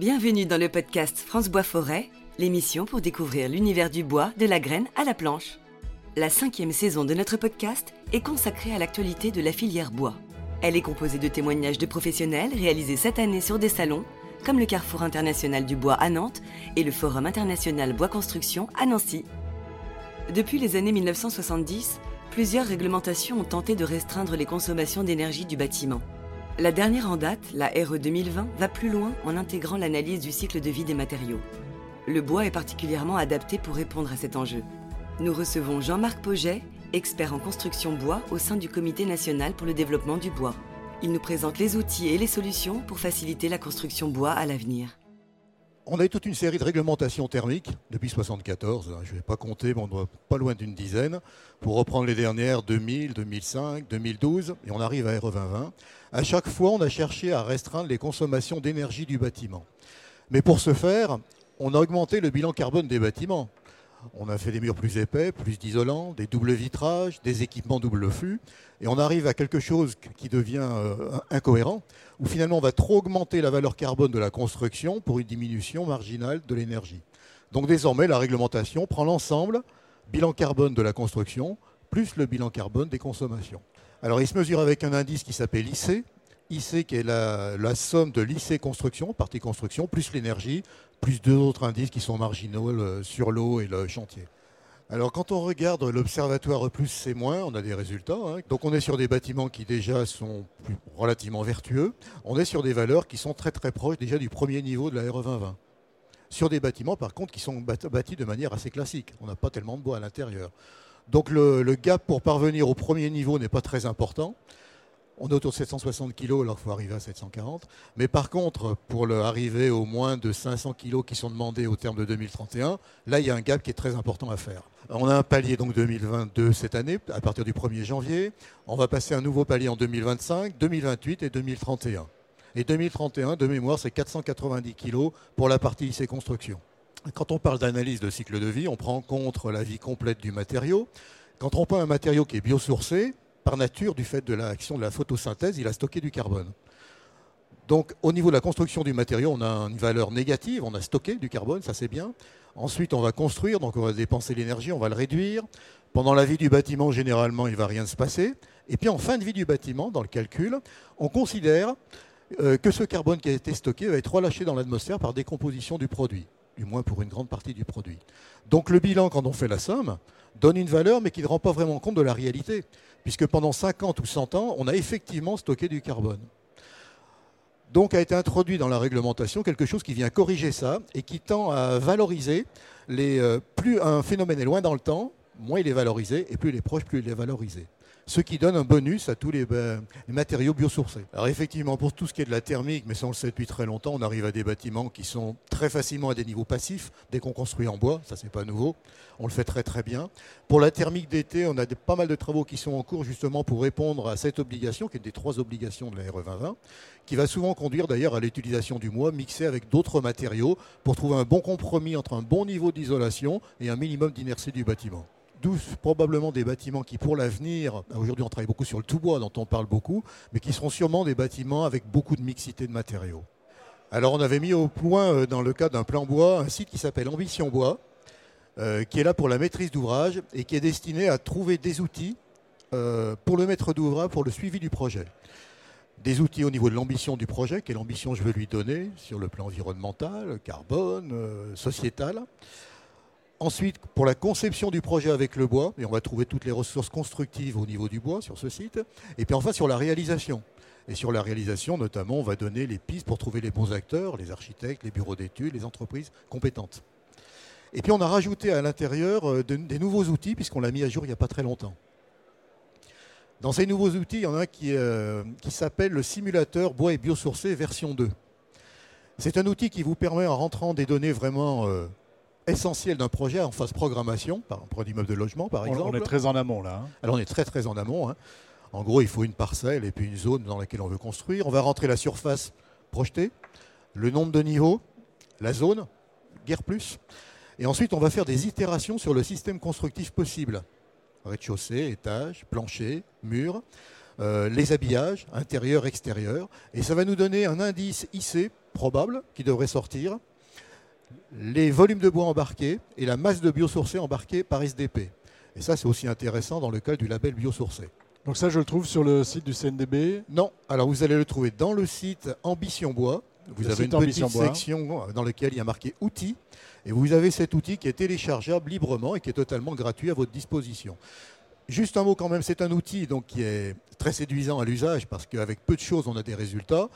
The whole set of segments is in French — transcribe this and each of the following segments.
Bienvenue dans le podcast France Bois Forêt, l'émission pour découvrir l'univers du bois, de la graine à la planche. La cinquième saison de notre podcast est consacrée à l'actualité de la filière bois. Elle est composée de témoignages de professionnels réalisés cette année sur des salons, comme le Carrefour international du bois à Nantes et le Forum international bois construction à Nancy. Depuis les années 1970, plusieurs réglementations ont tenté de restreindre les consommations d'énergie du bâtiment. La dernière en date, la RE 2020, va plus loin en intégrant l'analyse du cycle de vie des matériaux. Le bois est particulièrement adapté pour répondre à cet enjeu. Nous recevons Jean-Marc Poget, expert en construction bois au sein du Comité national pour le développement du bois. Il nous présente les outils et les solutions pour faciliter la construction bois à l'avenir. On a eu toute une série de réglementations thermiques depuis 1974, je ne vais pas compter, mais on doit pas loin d'une dizaine, pour reprendre les dernières 2000, 2005, 2012, et on arrive à RE 2020. À chaque fois, on a cherché à restreindre les consommations d'énergie du bâtiment. Mais pour ce faire, on a augmenté le bilan carbone des bâtiments. On a fait des murs plus épais, plus d'isolants, des doubles vitrages, des équipements double flux, et on arrive à quelque chose qui devient euh, incohérent, où finalement on va trop augmenter la valeur carbone de la construction pour une diminution marginale de l'énergie. Donc désormais, la réglementation prend l'ensemble, bilan carbone de la construction, plus le bilan carbone des consommations. Alors il se mesure avec un indice qui s'appelle IC, IC qui est la, somme de l'IC construction, partie construction, plus l'énergie, plus deux autres indices qui sont marginaux sur l'eau et le chantier. Alors quand on regarde l'observatoire plus c'est moins, on a des résultats. Hein. Donc on est sur des bâtiments qui déjà sont relativement vertueux. On est sur des valeurs qui sont très proches déjà du premier niveau de la RE 2020. Sur des bâtiments par contre qui sont bâtis de manière assez classique. On n'a pas tellement de bois à l'intérieur. Donc le, gap pour parvenir au premier niveau n'est pas très important. On est autour de 760 kg, alors il faut arriver à 740. Mais par contre, pour arriver au moins de 500 kg qui sont demandés au terme de 2031, là, il y a un gap qui est très important à faire. On a un palier donc 2022 cette année, à partir du 1er janvier. On va passer un nouveau palier en 2025, 2028 et 2031. Et 2031, de mémoire, c'est 490 kg pour la partie IC construction. Quand on parle d'analyse de cycle de vie, on prend en compte la vie complète du matériau. Quand on prend un matériau qui est biosourcé, par nature, du fait de l'action de la photosynthèse, il a stocké du carbone. Donc au niveau de la construction du matériau, on a une valeur négative, on a stocké du carbone, ça c'est bien. Ensuite, on va construire, donc on va dépenser l'énergie, on va le réduire. Pendant la vie du bâtiment, généralement, il ne va rien se passer. Et puis en fin de vie du bâtiment, dans le calcul, on considère euh, que ce carbone qui a été stocké va être relâché dans l'atmosphère par décomposition du produit, du moins pour une grande partie du produit. Donc le bilan, quand on fait la somme, donne une valeur, mais qui ne rend pas vraiment compte de la réalité puisque pendant 50 ou 100 ans, on a effectivement stocké du carbone. Donc a été introduit dans la réglementation quelque chose qui vient corriger ça et qui tend à valoriser les, euh, plus un phénomène est loin dans le temps, moins il est valorisé, et plus il est proche, plus il est valorisé ce qui donne un bonus à tous ben, les, matériaux biosourcés. Alors effectivement, pour tout ce qui est de la thermique, mais ça on le sait depuis très longtemps, on arrive à des bâtiments qui sont très facilement à des niveaux passifs dès qu'on construit en bois, ça c'est pas nouveau, on le fait très très bien. Pour la thermique d'été, on a pas mal de travaux qui sont en cours justement pour répondre à cette obligation, qui est des trois obligations de la RE 2020, qui va souvent conduire d'ailleurs à l'utilisation du bois mixé avec d'autres matériaux pour trouver un bon compromis entre un bon niveau d'isolation et un minimum d'inertie du bâtiment. D'où probablement des bâtiments qui, pour l'avenir, aujourd'hui on travaille beaucoup sur le tout-bois dont on parle beaucoup, mais qui seront sûrement des bâtiments avec beaucoup de mixité de matériaux. Alors on avait mis au point, euh, dans le cadre d'un plan bois, un site qui s'appelle Ambition Bois, euh, qui est là pour la maîtrise d'ouvrage et qui est destiné à trouver des outils euh, pour le maître d'ouvrage, pour le suivi du projet. Des outils au niveau de l'ambition du projet, quelle ambition je veux lui donner sur le plan environnemental, carbone, sociétal. Ensuite, pour la conception du projet avec le bois, et on va trouver toutes les ressources constructives au niveau du bois sur ce site. Et puis enfin sur la réalisation. Et sur la réalisation, notamment, on va donner les pistes pour trouver les bons acteurs, les architectes, les bureaux d'études, les entreprises compétentes. Et puis on a rajouté à l'intérieur euh, des nouveaux outils, puisqu'on l'a mis à jour il n'y a pas très longtemps. Dans ces nouveaux outils, il y en a un qui, euh, s'appelle le simulateur bois et biosourcé version 2. C'est un outil qui vous permet, en rentrant des données vraiment euh, essentiel d'un projet en phase programmation, par un immeuble de logement par exemple. On est très en amont là. Hein. Alors on est très très en amont. Hein. En gros, il faut une parcelle et puis une zone dans laquelle on veut construire. On va rentrer la surface projetée, le nombre de niveaux, la zone, guère plus. Et ensuite, on va faire des itérations sur le système constructif possible. Rez-de-chaussée, étage, plancher, mur. euh, les habillages, intérieur, extérieur. Et ça va nous donner un indice IC probable qui devrait sortir, les volumes de bois embarqués et la masse de biosourcé embarquée par SDP. Et ça, c'est aussi intéressant dans le cas du label biosourcé. Donc ça, je le trouve sur le site du CNDB Non, alors vous allez le trouver dans le site Ambition Bois. Vous avez une petite section dans laquelle il y a marqué outils. Et vous avez cet outil qui est téléchargeable librement et qui est totalement gratuit à votre disposition. Juste un mot quand même, c'est un outil donc, qui est très séduisant à l'usage parce qu'avec peu de choses, on a des résultats.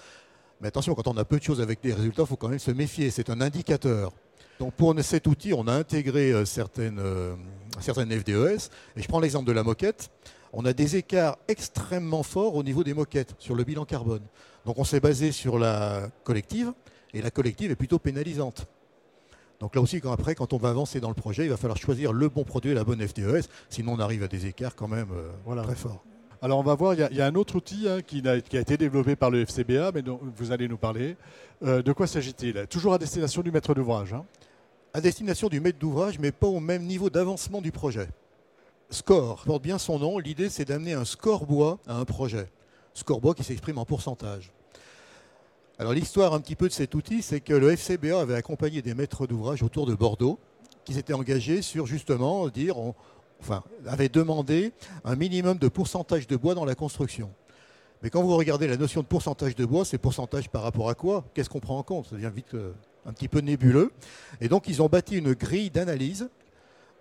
Mais attention, quand on a peu de choses avec des résultats, il faut quand même se méfier. C'est un indicateur. Donc pour cet outil, on a intégré euh, certaines, euh, certaines FDES. Et je prends l'exemple de la moquette. On a des écarts extrêmement forts au niveau des moquettes sur le bilan carbone. Donc on s'est basé sur la collective. Et la collective est plutôt pénalisante. Donc là aussi, quand, après, quand on va avancer dans le projet, il va falloir choisir le bon produit et la bonne FDES. Sinon, on arrive à des écarts quand même euh, très forts. Alors on va voir, il y, a un autre outil hein, qui, a, été développé par le FCBA, mais dont vous allez nous parler. Euh, de quoi s'agit-il? Toujours à destination du maître d'ouvrage. Hein. à destination du maître d'ouvrage, mais pas au même niveau d'avancement du projet. Score porte bien son nom. L'idée, c'est d'amener un score bois à un projet. Score bois qui s'exprime en pourcentage. Alors l'histoire un petit peu de cet outil, c'est que le FCBA avait accompagné des maîtres d'ouvrage autour de Bordeaux qui s'étaient engagés sur justement dire enfin, avait demandé un minimum de pourcentage de bois dans la construction. Mais quand vous regardez la notion de pourcentage de bois, c'est pourcentage par rapport à quoi? Qu'est-ce qu'on prend en compte? Ça devient vite euh, un petit peu nébuleux. Et donc, ils ont bâti une grille d'analyse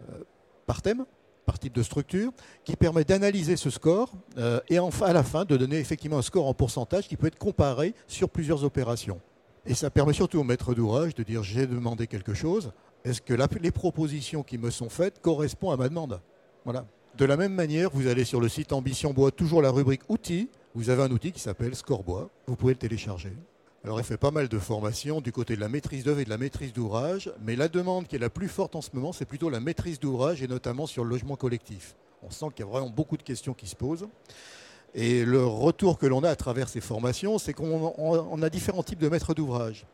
euh, par thème, par type de structure, qui permet d'analyser ce score euh, et à la fin de donner effectivement un score en pourcentage qui peut être comparé sur plusieurs opérations. Et ça permet surtout au maître d'ouvrage de dire j'ai demandé quelque chose, est-ce que les propositions qui me sont faites correspondent à ma demande voilà. De la même manière, vous allez sur le site Ambition Bois, toujours la rubrique outils. Vous avez un outil qui s'appelle Score Bois. Vous pouvez le télécharger. Alors, il fait pas mal de formations du côté de la maîtrise d'œuvre et de la maîtrise d'ouvrage, mais la demande qui est la plus forte en ce moment, c'est plutôt la maîtrise d'ouvrage et notamment sur le logement collectif. On sent qu'il y a vraiment beaucoup de questions qui se posent. Et le retour que l'on a à travers ces formations, c'est qu'on a différents types de maîtres d'ouvrage.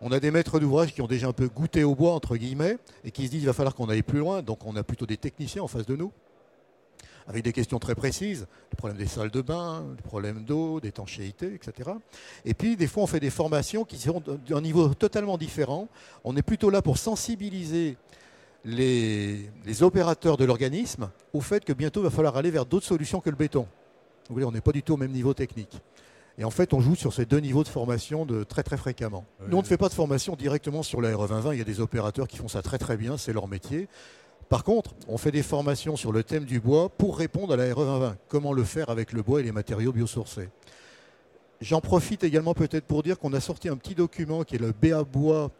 On a des maîtres d'ouvrage qui ont déjà un peu goûté au bois, entre guillemets, et qui se disent qu'il va falloir qu'on aille plus loin. Donc on a plutôt des techniciens en face de nous, avec des questions très précises, le problème des salles de bain, le problème d'eau, d'étanchéité, etc. Et puis des fois on fait des formations qui sont d'un niveau totalement différent. On est plutôt là pour sensibiliser les, opérateurs de l'organisme au fait que bientôt il va falloir aller vers d'autres solutions que le béton. Vous voyez, on n'est pas du tout au même niveau technique. Et en fait, on joue sur ces deux niveaux de formation de très très fréquemment. Nous, on ne fait pas de formation directement sur la RE2020. Il y a des opérateurs qui font ça très très bien, c'est leur métier. Par contre, on fait des formations sur le thème du bois pour répondre à la RE2020. Comment le faire avec le bois et les matériaux biosourcés. J'en profite également peut-être pour dire qu'on a sorti un petit document qui est le BA Bois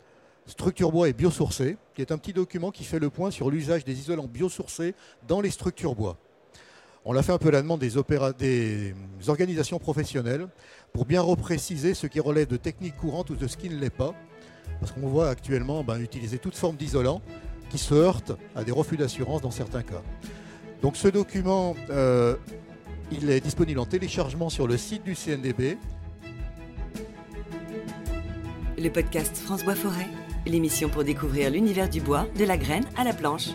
structure bois et biosourcés, qui est un petit document qui fait le point sur l'usage des isolants biosourcés dans les structures bois. On l'a fait un peu la demande des, des organisations professionnelles pour bien repréciser ce qui relève de techniques courantes ou de ce qui ne l'est pas. Parce qu'on voit actuellement ben, utiliser toute forme d'isolant qui se heurte à des refus d'assurance dans certains cas. Donc ce document, euh, il est disponible en téléchargement sur le site du CNDB. Le podcast France Bois Forêt, l'émission pour découvrir l'univers du bois, de la graine à la planche.